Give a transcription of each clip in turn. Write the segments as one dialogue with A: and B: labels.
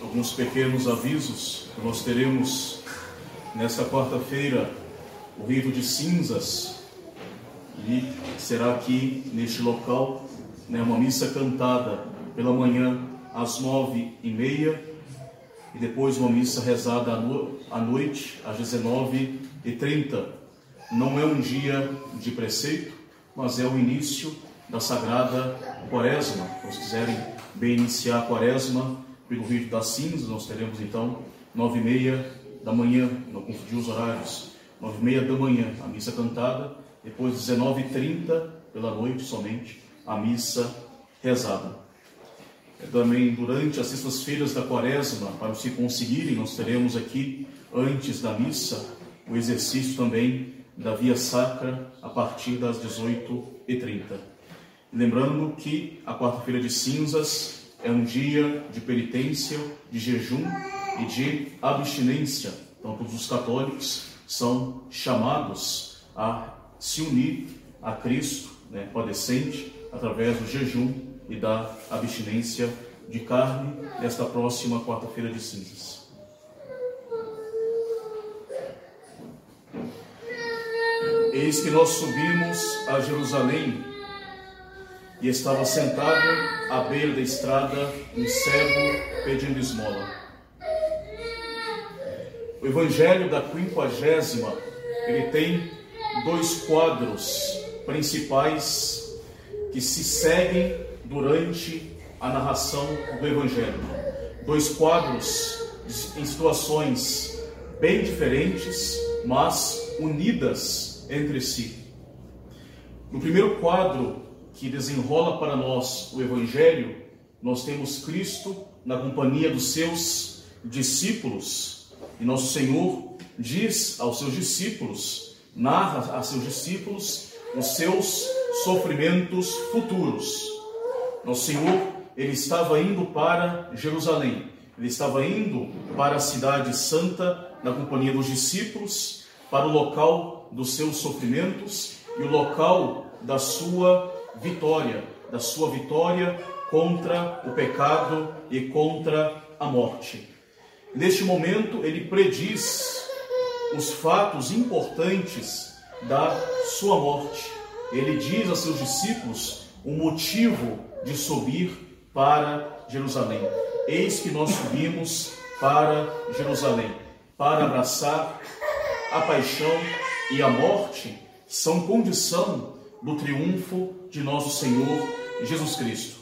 A: alguns pequenos avisos nós teremos nesta quarta-feira o rito de cinzas e será aqui neste local né, uma missa cantada pela manhã às nove e meia e depois uma missa rezada à noite às dezenove e trinta. Não é um dia de preceito, mas é o início da sagrada quaresma. Se quiserem bem iniciar a quaresma pelo rito das cinzas, nós teremos então nove e meia da manhã, não confundir os horários, nove e meia da manhã a missa cantada, depois dezenove e trinta pela noite somente a missa rezada. É também durante as sextas-feiras da quaresma, para que conseguirem, nós teremos aqui, antes da missa, o exercício também da via sacra a partir das 18h30. Lembrando que a quarta-feira de cinzas é um dia de penitência, de jejum e de abstinência. Então, todos os católicos são chamados a se unir a Cristo, né, padecente, através do jejum e da abstinência de carne nesta próxima quarta-feira de cinzas. Eis que nós subimos a Jerusalém e estava sentado à beira da estrada um cego pedindo esmola. O Evangelho da quinquagésima, ele tem dois quadros principais que se seguem durante a narração do Evangelho. Dois quadros em situações bem diferentes, mas unidas entre si. No primeiro quadro, que desenrola para nós o Evangelho, nós temos Cristo na companhia dos seus discípulos. E nosso Senhor diz aos seus discípulos, narra a seus discípulos os seus sofrimentos futuros. Nosso Senhor, ele estava indo para Jerusalém. Ele estava indo para a cidade santa na companhia dos discípulos, para o local dos seus sofrimentos e o local da sua vitória, da sua vitória contra o pecado e contra a morte. Neste momento, ele prediz os fatos importantes da sua morte. Ele diz a seus discípulos o motivo de subir para Jerusalém. Eis que nós subimos para Jerusalém, para abraçar a paixão e a morte, são condição do triunfo de nosso Senhor Jesus Cristo.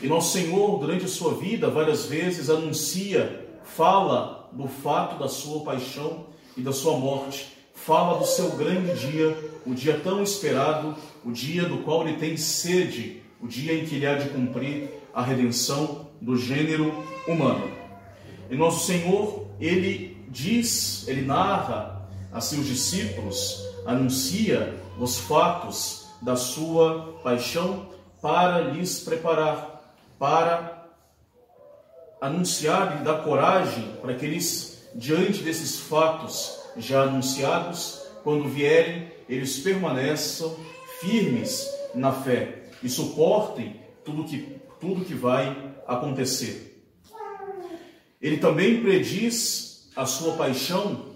A: E nosso Senhor, durante a sua vida, várias vezes anuncia, fala do fato da sua paixão e da sua morte, fala do seu grande dia, o dia tão esperado, o dia do qual ele tem sede, o dia em que ele há de cumprir a redenção do gênero humano. E nosso Senhor, ele diz, ele narra a seus discípulos, anuncia os fatos da sua paixão para lhes preparar, para anunciar e dar coragem para que eles, diante desses fatos já anunciados, quando vierem, eles permaneçam firmes na fé e suportem tudo que, tudo que vai acontecer. Ele também prediz a sua paixão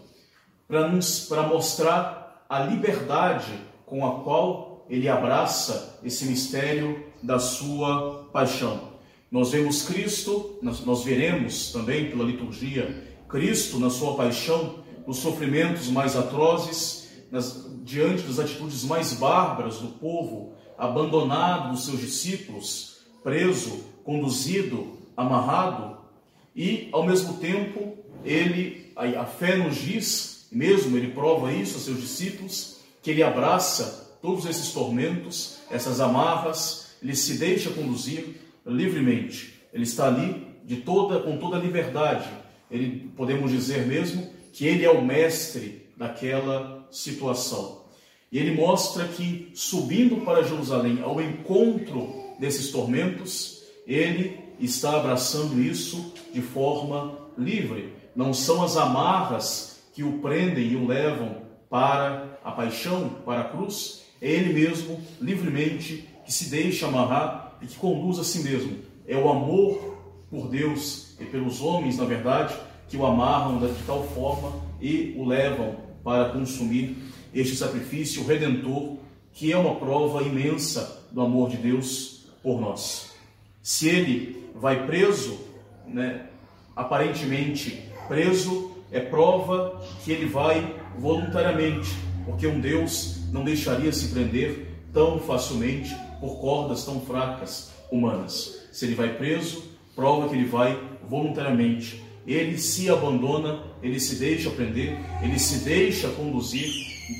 A: para mostrar a liberdade com a qual ele abraça esse mistério da sua paixão. Nós vemos Cristo, nós veremos também pela liturgia, Cristo na sua paixão, nos sofrimentos mais atrozes, nas, diante das atitudes mais bárbaras do povo, abandonado dos seus discípulos, preso, conduzido, amarrado, e ao mesmo tempo ele, a, a fé nos diz, mesmo ele prova isso a seus discípulos, que ele abraça todos esses tormentos, essas amarras, ele se deixa conduzir livremente. Ele está ali de toda com toda a liberdade. Ele podemos dizer mesmo que ele é o mestre daquela situação. E ele mostra que subindo para Jerusalém ao encontro desses tormentos, ele está abraçando isso de forma livre. Não são as amarras que o prendem e o levam para a paixão, para a cruz, é ele mesmo, livremente, que se deixa amarrar e que conduz a si mesmo. É o amor por Deus e pelos homens, na verdade, que o amarram de tal forma e o levam para consumir este sacrifício redentor, que é uma prova imensa do amor de Deus por nós. Se ele vai preso, né, aparentemente preso, é prova que ele vai voluntariamente, porque um Deus não deixaria se prender tão facilmente por cordas tão fracas humanas. Se ele vai preso, prova que ele vai voluntariamente. Ele se abandona, ele se deixa prender, ele se deixa conduzir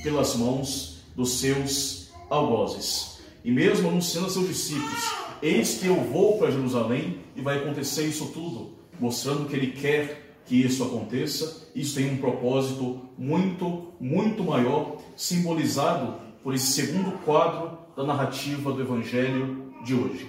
A: pelas mãos dos seus algozes. E mesmo anunciando a seus discípulos: Eis que eu vou para Jerusalém e vai acontecer isso tudo, mostrando que ele quer que isso aconteça. Isso tem um propósito muito, muito maior, simbolizado por esse segundo quadro da narrativa do Evangelho de hoje.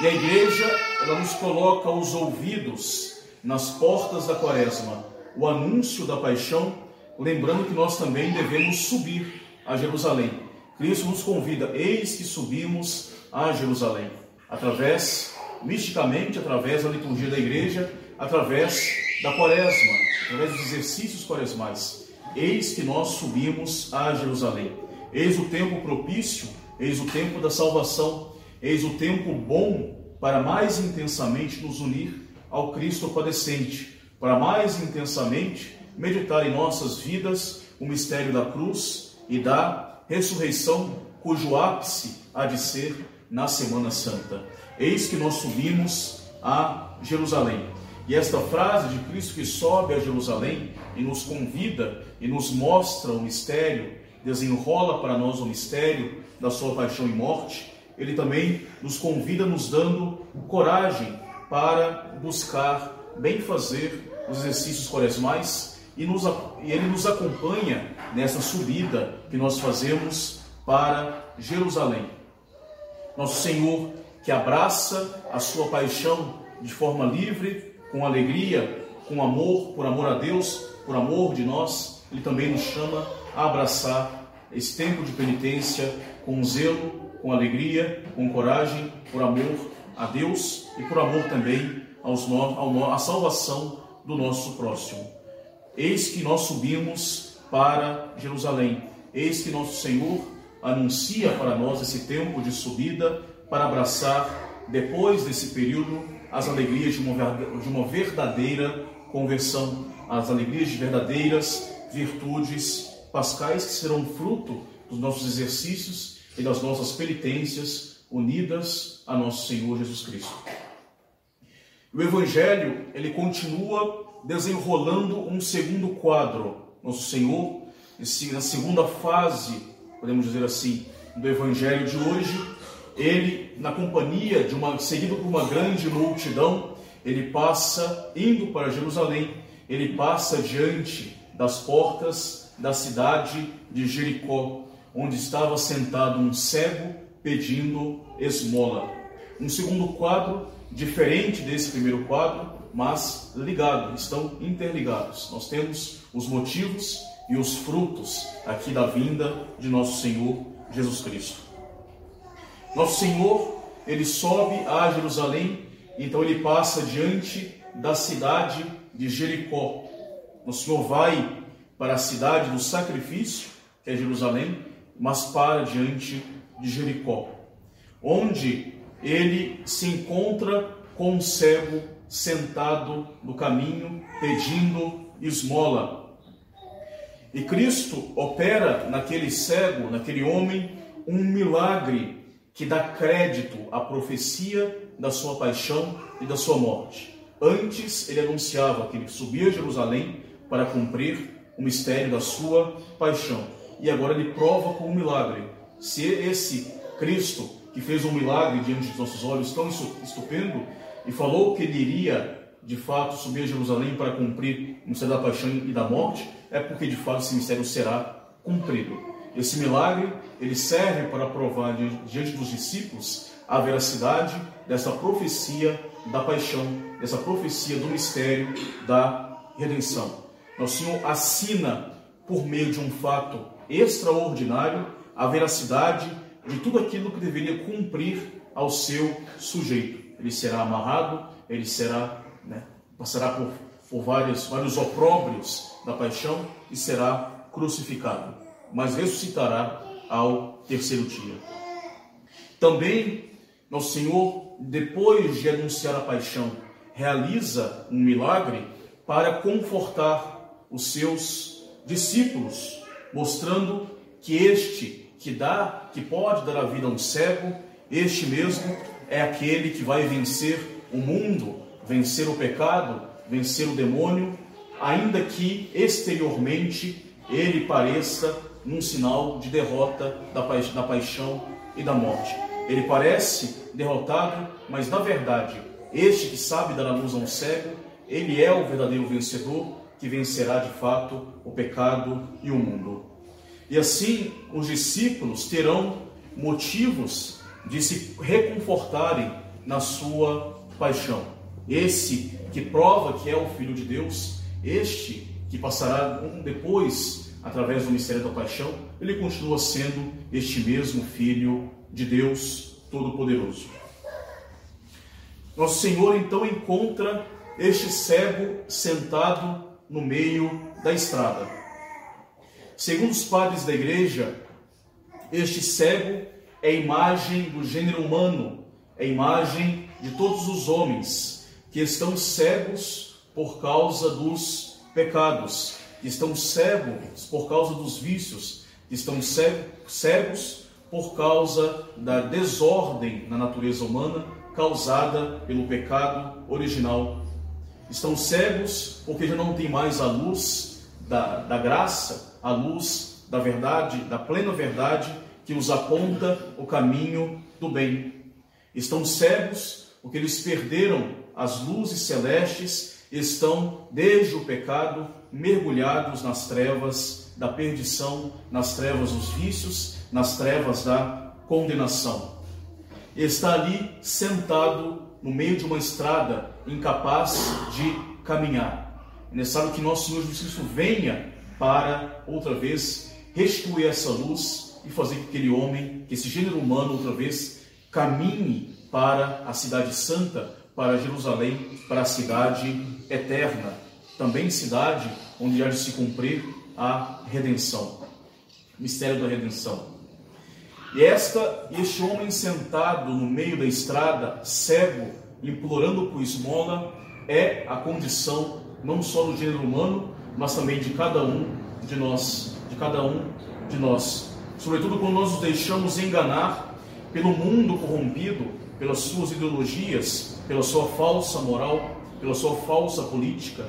A: E a igreja, ela nos coloca os ouvidos nas portas da quaresma, o anúncio da paixão, lembrando que nós também devemos subir a Jerusalém. Cristo nos convida, eis que subimos a Jerusalém, através, misticamente, através da liturgia da igreja, através da quaresma, através dos exercícios quaresmais. Eis que nós subimos a Jerusalém. Eis o tempo propício, eis o tempo da salvação, eis o tempo bom para mais intensamente nos unir ao Cristo padecente, para mais intensamente meditar em nossas vidas o mistério da cruz e da ressurreição, cujo ápice há de ser na Semana Santa. Eis que nós subimos a Jerusalém. E esta frase de Cristo que sobe a Jerusalém e nos convida e nos mostra o mistério, desenrola para nós o mistério da sua paixão e morte, ele também nos convida, nos dando coragem para buscar bem fazer os exercícios quaresmais e, nos, e ele nos acompanha nessa subida que nós fazemos para Jerusalém. Nosso Senhor, que abraça a sua paixão de forma livre, com alegria, com amor, por amor a Deus, por amor de nós, Ele também nos chama a abraçar esse tempo de penitência com zelo, com alegria, com coragem, por amor a Deus e por amor também aos no, à salvação do nosso próximo. Eis que nós subimos para Jerusalém. Eis que nosso Senhor anuncia para nós esse tempo de subida para abraçar, depois desse período, as alegrias de uma, de uma verdadeira conversão, as alegrias de verdadeiras virtudes pascais que serão fruto dos nossos exercícios e das nossas penitências unidas a nosso Senhor Jesus Cristo. O Evangelho, ele continua desenrolando um segundo quadro. Nosso Senhor, na segunda fase, podemos dizer assim, do Evangelho de hoje, ele, na companhia de uma, seguido por uma grande multidão, ele passa indo para Jerusalém, ele passa diante das portas da cidade de Jericó, onde estava sentado um cego pedindo esmola. Um segundo quadro, diferente desse primeiro quadro, mas ligado, estão interligados. Nós temos os motivos e os frutos aqui da vinda de nosso Senhor Jesus Cristo. Nosso Senhor, ele sobe a Jerusalém, então ele passa diante da cidade de Jericó. Nosso Senhor vai para a cidade do sacrifício, que é Jerusalém, mas para diante de Jericó, onde ele se encontra com um cego sentado no caminho pedindo esmola. E Cristo opera naquele cego, naquele homem, um milagre que dá crédito à profecia da sua paixão e da sua morte. Antes ele anunciava que ele subia a Jerusalém para cumprir o mistério da sua paixão. E agora ele prova com um milagre. Se esse Cristo que fez um milagre diante dos nossos olhos tão estupendo e falou que ele iria de fato subir a Jerusalém para cumprir o mistério da paixão e da morte, é porque de fato esse mistério será cumprido. Esse milagre ele serve para provar diante dos discípulos a veracidade dessa profecia da paixão, dessa profecia do mistério da redenção. Nosso Senhor assina por meio de um fato extraordinário a veracidade de tudo aquilo que deveria cumprir ao seu sujeito. Ele será amarrado ele será, né, passará por, por vários, vários opróbrios da paixão e será crucificado, mas ressuscitará ao terceiro dia. Também nosso Senhor, depois de anunciar a paixão, realiza um milagre para confortar os seus discípulos, mostrando que este que dá, que pode dar a vida a um cego, este mesmo é aquele que vai vencer o mundo, vencer o pecado, vencer o demônio, ainda que exteriormente ele pareça num sinal de derrota da, pa da paixão e da morte. Ele parece derrotado, mas na verdade, este que sabe dar a luz a um cego, ele é o verdadeiro vencedor que vencerá de fato o pecado e o mundo. E assim, os discípulos terão motivos de se reconfortarem na sua paixão. Esse que prova que é o Filho de Deus, este que passará depois através do mistério da paixão, ele continua sendo este mesmo Filho de Deus Todo-Poderoso. Nosso Senhor então encontra este cego sentado no meio da estrada. Segundo os padres da igreja, este cego é imagem do gênero humano, é imagem de todos os homens que estão cegos por causa dos pecados, estão cegos por causa dos vícios, estão cegos por causa da desordem na natureza humana causada pelo pecado original. Estão cegos porque já não tem mais a luz da, da graça, a luz da verdade, da plena verdade que os aponta o caminho do bem. Estão cegos porque eles perderam as luzes celestes, estão, desde o pecado, mergulhados nas trevas da perdição, nas trevas dos vícios, nas trevas da condenação. Está ali sentado no meio de uma estrada, incapaz de caminhar. É necessário que nosso Senhor Jesus Cristo venha para, outra vez, restituir essa luz e fazer que aquele homem, que esse gênero humano outra vez caminhe para a cidade santa, para Jerusalém, para a cidade eterna, também cidade onde há de se cumprir a redenção, mistério da redenção. E esta, este homem sentado no meio da estrada, cego, implorando por esmola, é a condição não só do gênero humano, mas também de cada um de nós, de cada um de nós sobretudo quando nós nos deixamos enganar pelo mundo corrompido, pelas suas ideologias, pela sua falsa moral, pela sua falsa política,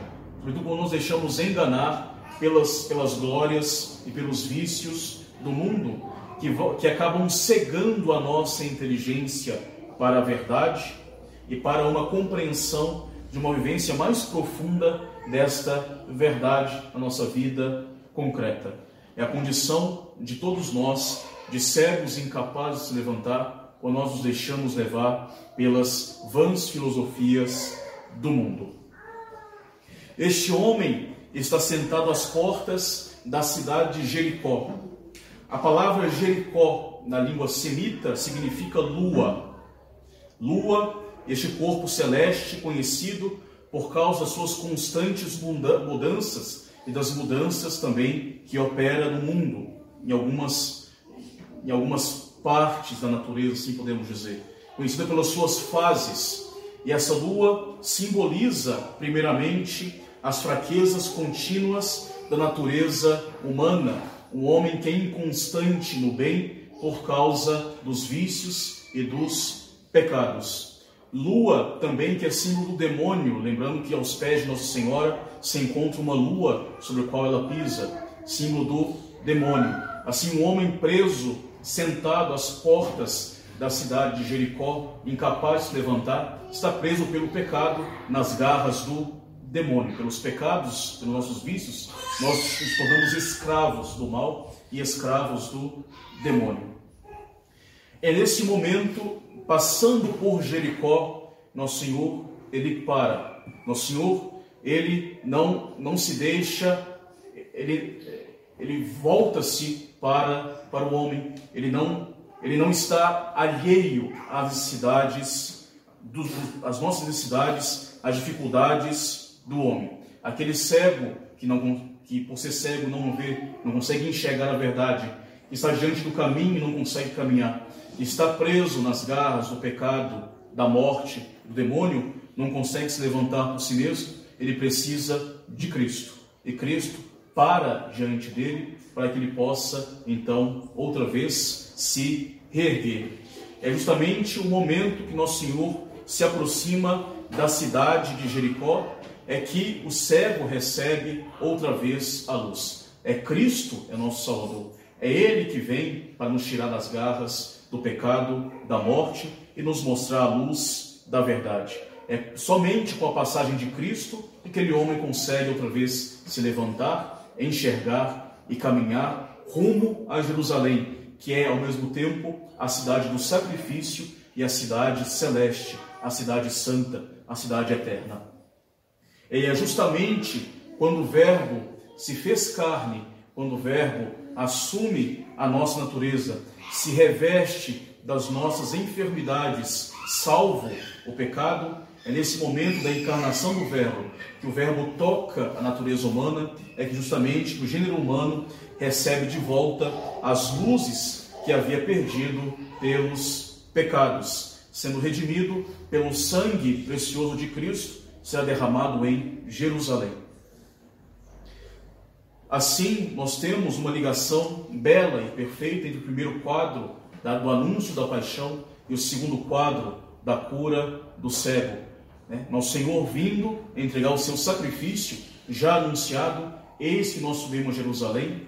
A: sobretudo quando nos deixamos enganar pelas, pelas glórias e pelos vícios do mundo, que, que acabam cegando a nossa inteligência para a verdade e para uma compreensão de uma vivência mais profunda desta verdade na nossa vida concreta. É a condição de todos nós, de cegos incapazes de se levantar, quando nós nos deixamos levar pelas vãs filosofias do mundo. Este homem está sentado às portas da cidade de Jericó. A palavra Jericó, na língua semita, significa lua. Lua, este corpo celeste conhecido por causa das suas constantes mudanças e das mudanças também que opera no mundo, em algumas, em algumas partes da natureza, assim podemos dizer. Conhecida pelas suas fases. E essa lua simboliza, primeiramente, as fraquezas contínuas da natureza humana, um homem que é inconstante no bem por causa dos vícios e dos pecados. Lua também que é símbolo do demônio, lembrando que aos pés de Nossa Senhora se encontra uma lua sobre a qual ela pisa, símbolo do demônio. Assim, um homem preso, sentado às portas da cidade de Jericó, incapaz de se levantar, está preso pelo pecado nas garras do demônio. Pelos pecados, pelos nossos vícios, nós nos tornamos escravos do mal e escravos do demônio. É nesse momento passando por Jericó, nosso Senhor, ele para. Nosso Senhor, ele não, não se deixa, ele, ele volta-se para, para o homem, ele não, ele não está alheio às necessidades as nossas necessidades, as dificuldades do homem. Aquele cego que, não, que por ser cego não vê, não consegue enxergar a verdade, está diante do caminho e não consegue caminhar, está preso nas garras do pecado, da morte, do demônio, não consegue se levantar por si mesmo, ele precisa de Cristo. E Cristo para diante dele para que ele possa, então, outra vez se reerguer. É justamente o momento que nosso Senhor se aproxima da cidade de Jericó, é que o cego recebe outra vez a luz. É Cristo, é nosso Salvador. É Ele que vem para nos tirar das garras do pecado, da morte e nos mostrar a luz da verdade. É somente com a passagem de Cristo que aquele homem consegue outra vez se levantar, enxergar e caminhar rumo a Jerusalém, que é ao mesmo tempo a cidade do sacrifício e a cidade celeste, a cidade santa, a cidade eterna. E é justamente quando o Verbo se fez carne, quando o Verbo assume a nossa natureza, se reveste das nossas enfermidades, salvo o pecado, é nesse momento da encarnação do Verbo que o Verbo toca a natureza humana, é que justamente o gênero humano recebe de volta as luzes que havia perdido pelos pecados, sendo redimido pelo sangue precioso de Cristo, será derramado em Jerusalém. Assim, nós temos uma ligação bela e perfeita entre o primeiro quadro do anúncio da paixão e o segundo quadro da cura do cego. Né? Nosso Senhor vindo entregar o seu sacrifício, já anunciado, eis que nós subimos a Jerusalém,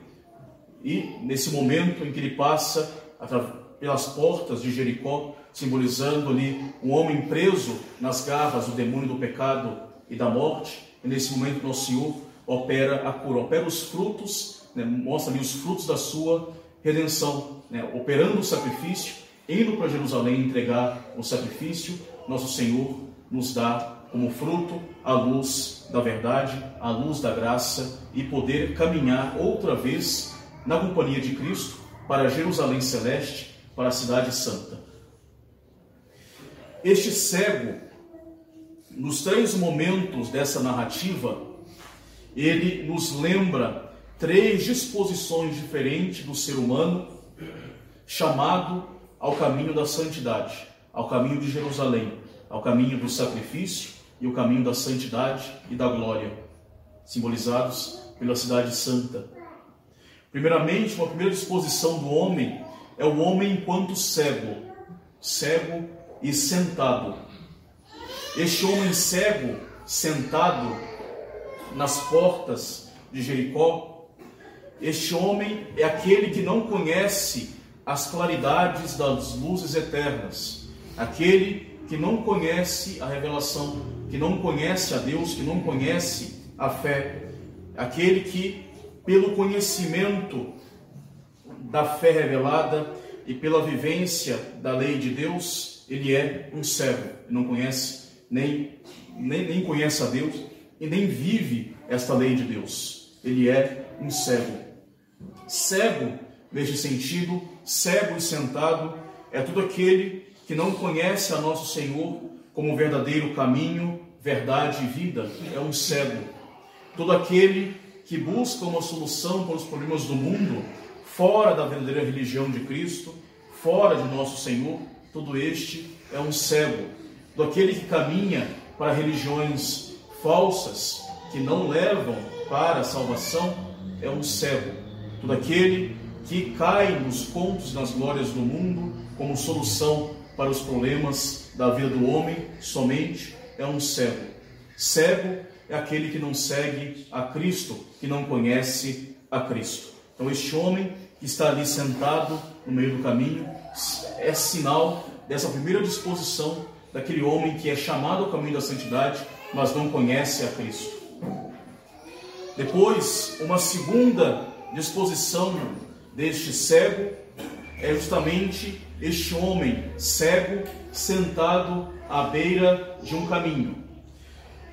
A: e nesse momento em que ele passa pelas portas de Jericó, simbolizando ali um homem preso nas garras do demônio do pecado e da morte, e nesse momento nosso Senhor opera a cura, opera os frutos, né, mostra ali os frutos da sua redenção, né, operando o sacrifício, indo para Jerusalém entregar o sacrifício, nosso Senhor nos dá como fruto a luz da verdade, a luz da graça e poder caminhar outra vez na companhia de Cristo para Jerusalém celeste, para a cidade santa. Este cego, nos três momentos dessa narrativa, ele nos lembra três disposições diferentes do ser humano chamado ao caminho da santidade, ao caminho de Jerusalém, ao caminho do sacrifício e o caminho da santidade e da glória, simbolizados pela cidade santa. Primeiramente, uma primeira disposição do homem é o homem enquanto cego, cego e sentado. Este homem cego, sentado nas portas de Jericó, este homem é aquele que não conhece as claridades das luzes eternas, aquele que não conhece a revelação, que não conhece a Deus, que não conhece a fé, aquele que, pelo conhecimento da fé revelada e pela vivência da lei de Deus, ele é um cego, não conhece nem, nem, nem conhece a Deus e nem vive esta lei de Deus. Ele é um cego. Cego, neste sentido, cego e sentado, é todo aquele que não conhece a nosso Senhor como verdadeiro caminho, verdade e vida, é um cego. Todo aquele que busca uma solução para os problemas do mundo, fora da verdadeira religião de Cristo, fora de nosso Senhor, todo este é um cego. Todo aquele que caminha para religiões falsas, que não levam para a salvação, é um cego. Todo aquele que cai nos contos das glórias do mundo como solução para os problemas da vida do homem somente é um cego. Cego é aquele que não segue a Cristo, que não conhece a Cristo. Então, este homem que está ali sentado no meio do caminho é sinal dessa primeira disposição daquele homem que é chamado ao caminho da santidade, mas não conhece a Cristo. Depois, uma segunda disposição deste cego é justamente este homem cego sentado à beira de um caminho.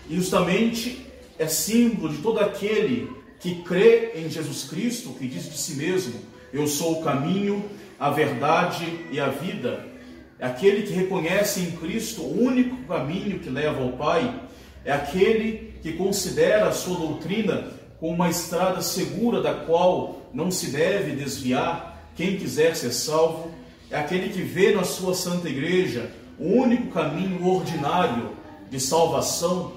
A: E justamente é símbolo de todo aquele que crê em Jesus Cristo, que diz de si mesmo: Eu sou o caminho, a verdade e a vida. é aquele que reconhece em Cristo o único caminho que leva ao Pai, é aquele que considera a sua doutrina como uma estrada segura da qual não se deve desviar quem quiser ser salvo, é aquele que vê na sua santa igreja o único caminho ordinário de salvação,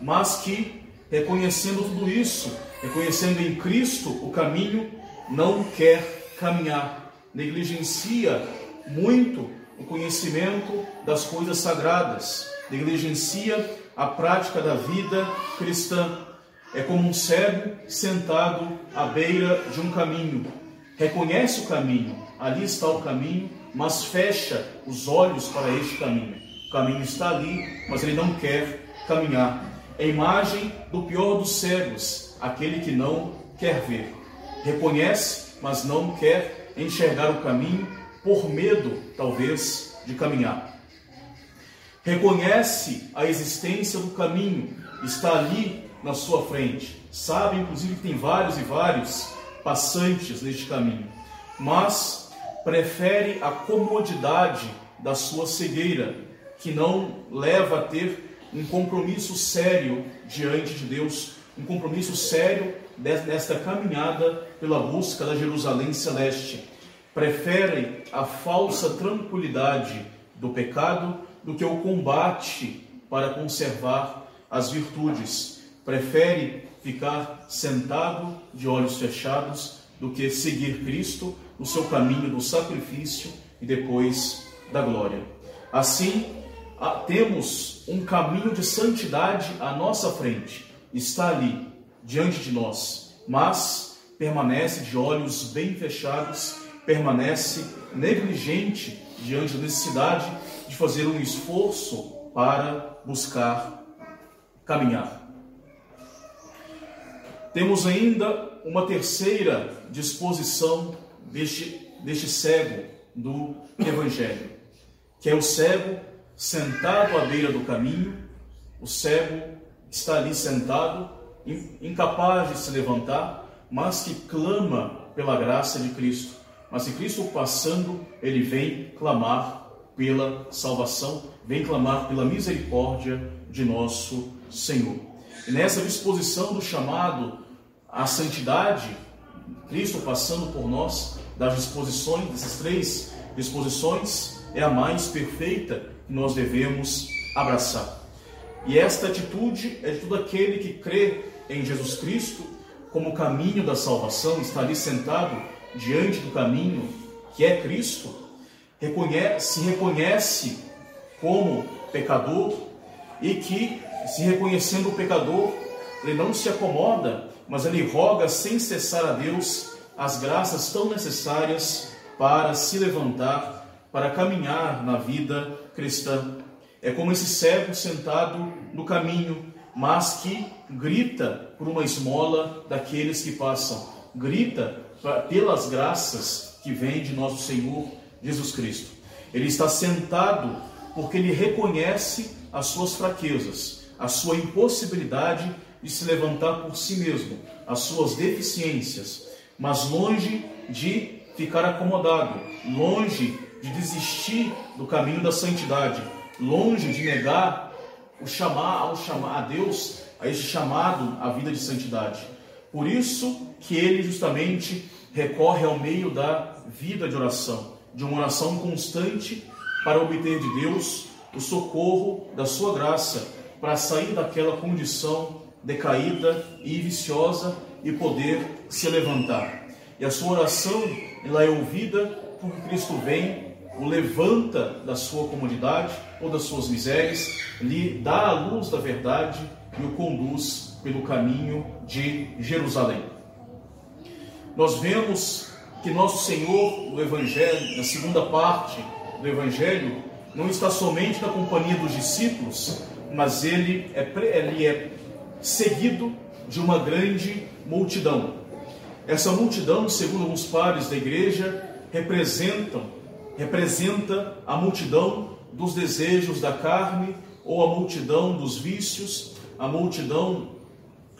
A: mas que, reconhecendo tudo isso, reconhecendo em Cristo o caminho, não quer caminhar, negligencia muito o conhecimento das coisas sagradas, negligencia a prática da vida cristã. É como um cego sentado à beira de um caminho. Reconhece o caminho, ali está o caminho, mas fecha os olhos para este caminho. O caminho está ali, mas ele não quer caminhar. É a imagem do pior dos cegos, aquele que não quer ver. Reconhece, mas não quer enxergar o caminho por medo, talvez, de caminhar. Reconhece a existência do caminho, está ali na sua frente. Sabe, inclusive, que tem vários e vários passantes neste caminho, mas prefere a comodidade da sua cegueira, que não leva a ter um compromisso sério diante de Deus, um compromisso sério nesta caminhada pela busca da Jerusalém celeste. Prefere a falsa tranquilidade do pecado do que o combate para conservar as virtudes. Prefere ficar sentado de olhos fechados do que seguir Cristo no seu caminho do sacrifício e depois da glória. Assim, temos um caminho de santidade à nossa frente, está ali, diante de nós, mas permanece de olhos bem fechados, permanece negligente diante da necessidade de fazer um esforço para buscar caminhar. Temos ainda uma terceira disposição deste, deste cego do Evangelho, que é o cego sentado à beira do caminho, o cego está ali sentado, incapaz de se levantar, mas que clama pela graça de Cristo. Mas se Cristo passando, ele vem clamar pela salvação, vem clamar pela misericórdia de nosso Senhor. E nessa disposição do chamado à santidade, Cristo passando por nós, das disposições, dessas três disposições, é a mais perfeita que nós devemos abraçar. E esta atitude é de todo aquele que crê em Jesus Cristo como caminho da salvação, está ali sentado diante do caminho que é Cristo, se reconhece como pecador e que, se reconhecendo o pecador, ele não se acomoda, mas ele roga sem cessar a Deus as graças tão necessárias para se levantar, para caminhar na vida cristã. É como esse cego sentado no caminho, mas que grita por uma esmola daqueles que passam, grita pelas graças que vêm de nosso Senhor Jesus Cristo. Ele está sentado porque ele reconhece as suas fraquezas, a sua impossibilidade de se levantar por si mesmo, as suas deficiências, mas longe de ficar acomodado, longe de desistir do caminho da santidade, longe de negar o chamar ao chamar a Deus a este chamado à vida de santidade. Por isso que ele justamente recorre ao meio da vida de oração de uma oração constante para obter de Deus o socorro da sua graça, para sair daquela condição decaída e viciosa e poder se levantar. E a sua oração, ela é ouvida porque Cristo vem, o levanta da sua comodidade ou das suas misérias, lhe dá a luz da verdade e o conduz pelo caminho de Jerusalém. Nós vemos que nosso Senhor, no Evangelho, na segunda parte do Evangelho, não está somente na companhia dos discípulos, mas ele é, ele é seguido de uma grande multidão. Essa multidão, segundo alguns pares da igreja, representam, representa a multidão dos desejos da carne ou a multidão dos vícios, a multidão,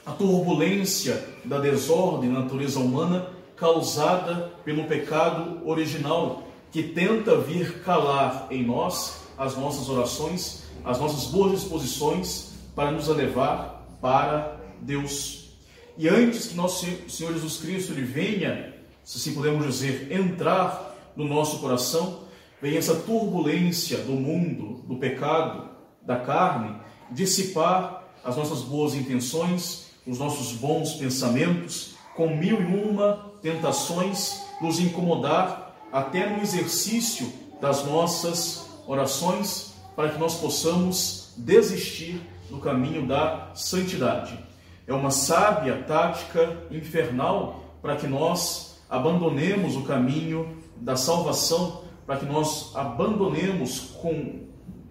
A: a turbulência da desordem na natureza humana causada pelo pecado original que tenta vir calar em nós as nossas orações, as nossas boas disposições para nos elevar para Deus. E antes que nosso Senhor Jesus Cristo ele venha, se assim podemos dizer, entrar no nosso coração, vem essa turbulência do mundo, do pecado, da carne, dissipar as nossas boas intenções, os nossos bons pensamentos, com mil e uma tentações, nos incomodar até no exercício das nossas orações, para que nós possamos desistir do caminho da santidade. É uma sábia tática infernal para que nós abandonemos o caminho da salvação, para que nós abandonemos com,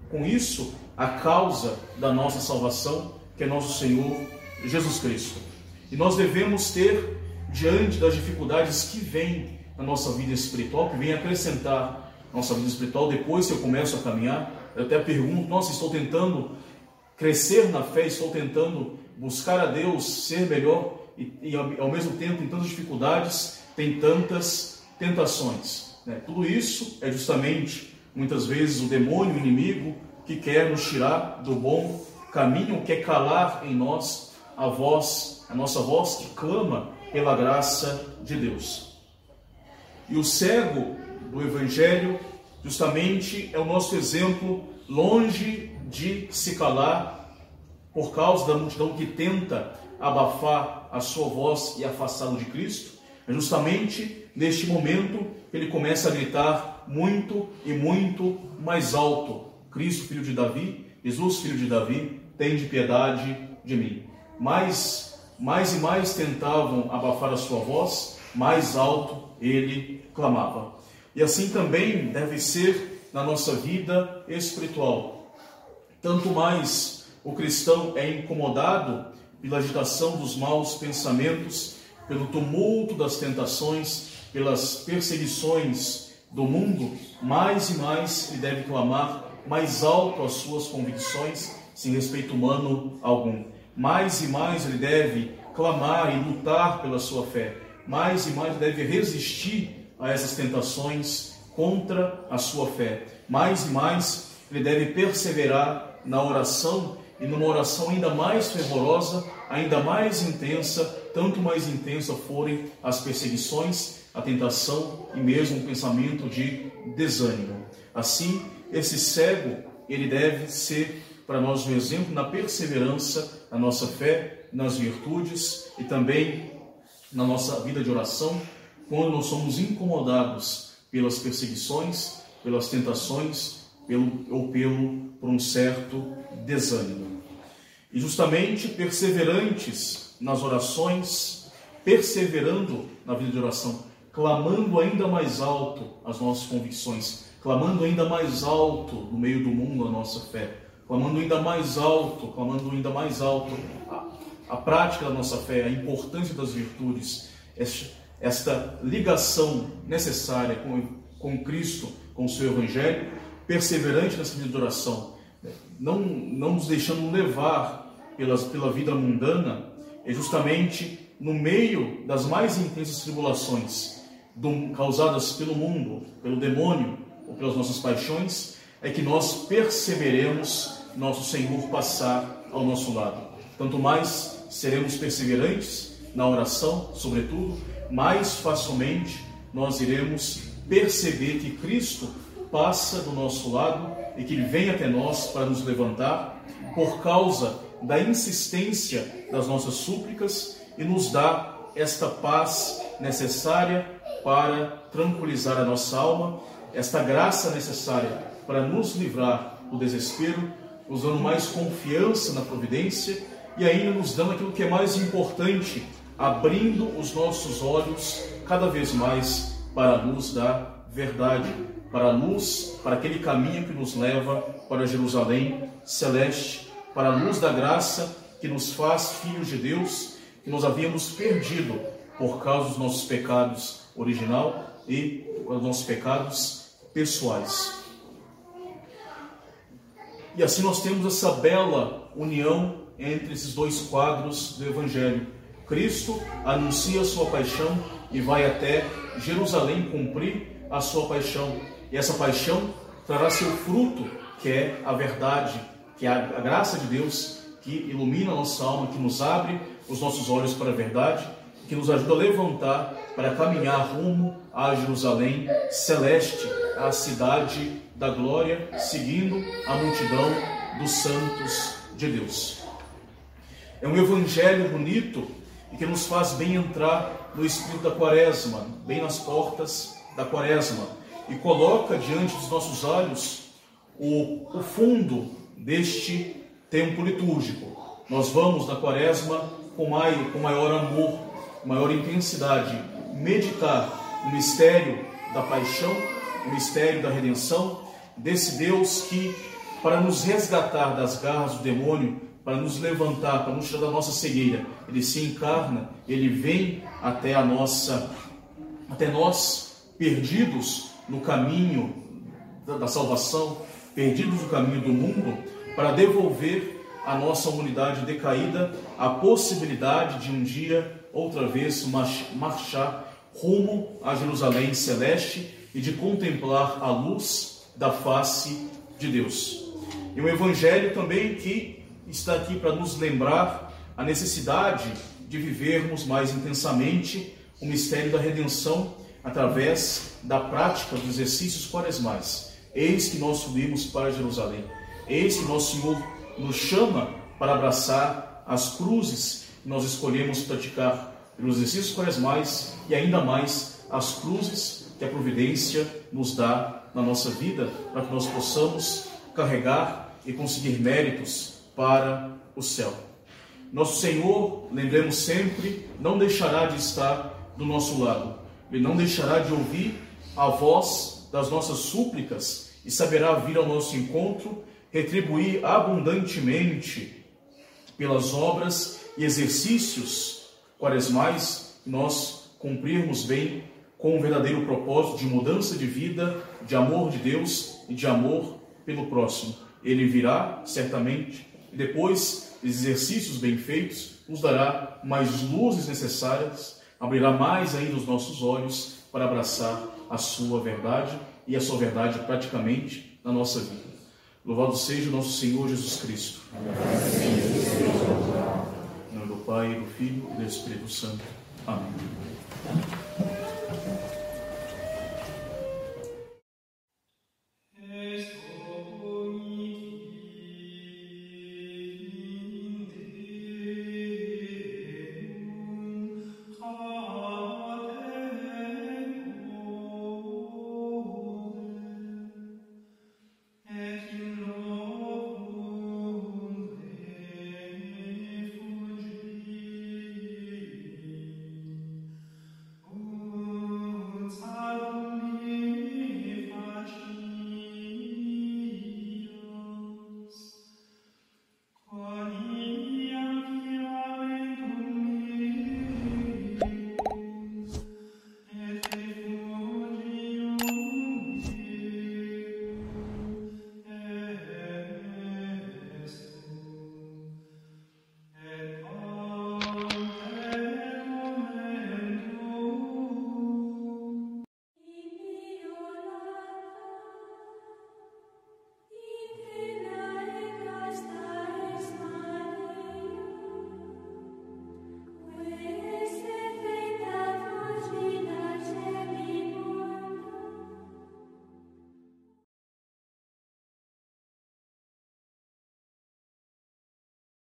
A: com isso a causa da nossa salvação, que é nosso Senhor Jesus Cristo. E nós devemos ter, diante das dificuldades que vêm na nossa vida espiritual, que vem acrescentar nossa vida espiritual, depois que eu começo a caminhar, eu até pergunto, nossa, estou tentando crescer na fé, estou tentando buscar a Deus, ser melhor, e, e ao mesmo tempo tem tantas dificuldades, tem tantas tentações. Né? Tudo isso é justamente, muitas vezes, o demônio, o inimigo, que quer nos tirar do bom caminho, quer calar em nós a voz, a nossa voz que clama pela graça de Deus. E o cego do Evangelho, justamente, é o nosso exemplo, longe de se calar por causa da multidão que tenta abafar a sua voz e afastá-lo de Cristo. É justamente neste momento que ele começa a gritar muito e muito mais alto: Cristo, filho de Davi, Jesus, filho de Davi, tem de piedade de mim. Mais, mais e mais tentavam abafar a sua voz, mais alto ele clamava. E assim também deve ser na nossa vida espiritual. Tanto mais o cristão é incomodado pela agitação dos maus pensamentos, pelo tumulto das tentações, pelas perseguições do mundo, mais e mais ele deve clamar mais alto as suas convicções, sem respeito humano algum. Mais e mais ele deve clamar e lutar pela sua fé. Mais e mais ele deve resistir a essas tentações contra a sua fé. Mais e mais ele deve perseverar na oração e numa oração ainda mais fervorosa, ainda mais intensa, tanto mais intensa forem as perseguições, a tentação e mesmo o pensamento de desânimo. Assim, esse cego, ele deve ser para nós um exemplo na perseverança, na nossa fé, nas virtudes e também na nossa vida de oração, quando nós somos incomodados pelas perseguições, pelas tentações, pelo, ou pelo por um certo desânimo. E justamente perseverantes nas orações, perseverando na vida de oração, clamando ainda mais alto as nossas convicções, clamando ainda mais alto no meio do mundo a nossa fé, clamando ainda mais alto, clamando ainda mais alto a, a prática da nossa fé, a importância das virtudes, esta ligação necessária com, com Cristo, com o seu Evangelho, perseverante nessa vida de oração, não, não nos deixando levar pelas, pela vida mundana, é justamente no meio das mais intensas tribulações do, causadas pelo mundo, pelo demônio, ou pelas nossas paixões, é que nós perseveremos nosso Senhor passar ao nosso lado. Tanto mais seremos perseverantes na oração, sobretudo, mais facilmente nós iremos perceber que Cristo passa do nosso lado e que Ele vem até nós para nos levantar por causa da insistência das nossas súplicas e nos dá esta paz necessária para tranquilizar a nossa alma esta graça necessária para nos livrar do desespero, nos dando mais confiança na providência e ainda nos dando aquilo que é mais importante, abrindo os nossos olhos cada vez mais para a luz da verdade, para a luz, para aquele caminho que nos leva para Jerusalém celeste, para a luz da graça que nos faz filhos de Deus, que nós havíamos perdido por causa dos nossos pecados original e os nossos pecados pessoais. E assim nós temos essa bela união entre esses dois quadros do Evangelho. Cristo anuncia a sua paixão e vai até Jerusalém cumprir a sua paixão. E essa paixão trará seu fruto, que é a verdade, que é a graça de Deus que ilumina a nossa alma, que nos abre os nossos olhos para a verdade, que nos ajuda a levantar para caminhar rumo a Jerusalém celeste, a cidade da glória, seguindo a multidão dos santos de Deus. É um evangelho bonito e que nos faz bem entrar no espírito da quaresma, bem nas portas da quaresma, e coloca diante dos nossos olhos o, o fundo deste tempo litúrgico. Nós vamos na quaresma com, mai, com maior amor, maior intensidade, meditar o mistério da paixão, o mistério da redenção, desse Deus que, para nos resgatar das garras do demônio, para nos levantar, para nos tirar da nossa cegueira. Ele se encarna, ele vem até a nossa, até nós, perdidos no caminho da salvação, perdidos no caminho do mundo, para devolver à nossa humanidade decaída a possibilidade de um dia, outra vez, marchar rumo a Jerusalém celeste e de contemplar a luz da face de Deus. E um evangelho também que está aqui para nos lembrar a necessidade de vivermos mais intensamente o mistério da redenção através da prática dos exercícios quaresmais. Eis que nós subimos para Jerusalém. Eis que nosso Senhor nos chama para abraçar as cruzes que nós escolhemos praticar pelos exercícios quaresmais e ainda mais as cruzes que a providência nos dá na nossa vida para que nós possamos carregar e conseguir méritos para o céu. Nosso Senhor, lembremos sempre, não deixará de estar do nosso lado. Ele não deixará de ouvir a voz das nossas súplicas e saberá vir ao nosso encontro, retribuir abundantemente pelas obras e exercícios quaresmais nós cumprirmos bem com o verdadeiro propósito de mudança de vida, de amor de Deus e de amor pelo próximo. Ele virá certamente depois dos exercícios bem feitos, nos dará mais luzes necessárias, abrirá mais ainda os nossos olhos para abraçar a sua verdade e a sua verdade praticamente na nossa vida. Louvado seja o nosso Senhor Jesus Cristo. Em nome do Pai, do Filho e do Espírito Santo. Amém.